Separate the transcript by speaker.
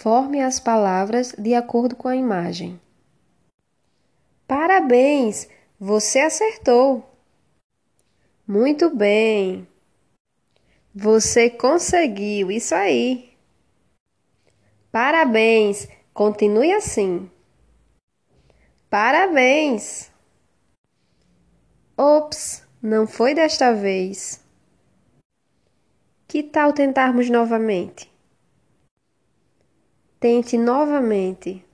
Speaker 1: Forme as palavras de acordo com a imagem. Parabéns! Você acertou! Muito bem! Você conseguiu! Isso aí! Parabéns! Continue assim! Parabéns! Ops, não foi desta vez. Que tal tentarmos novamente? Tente novamente.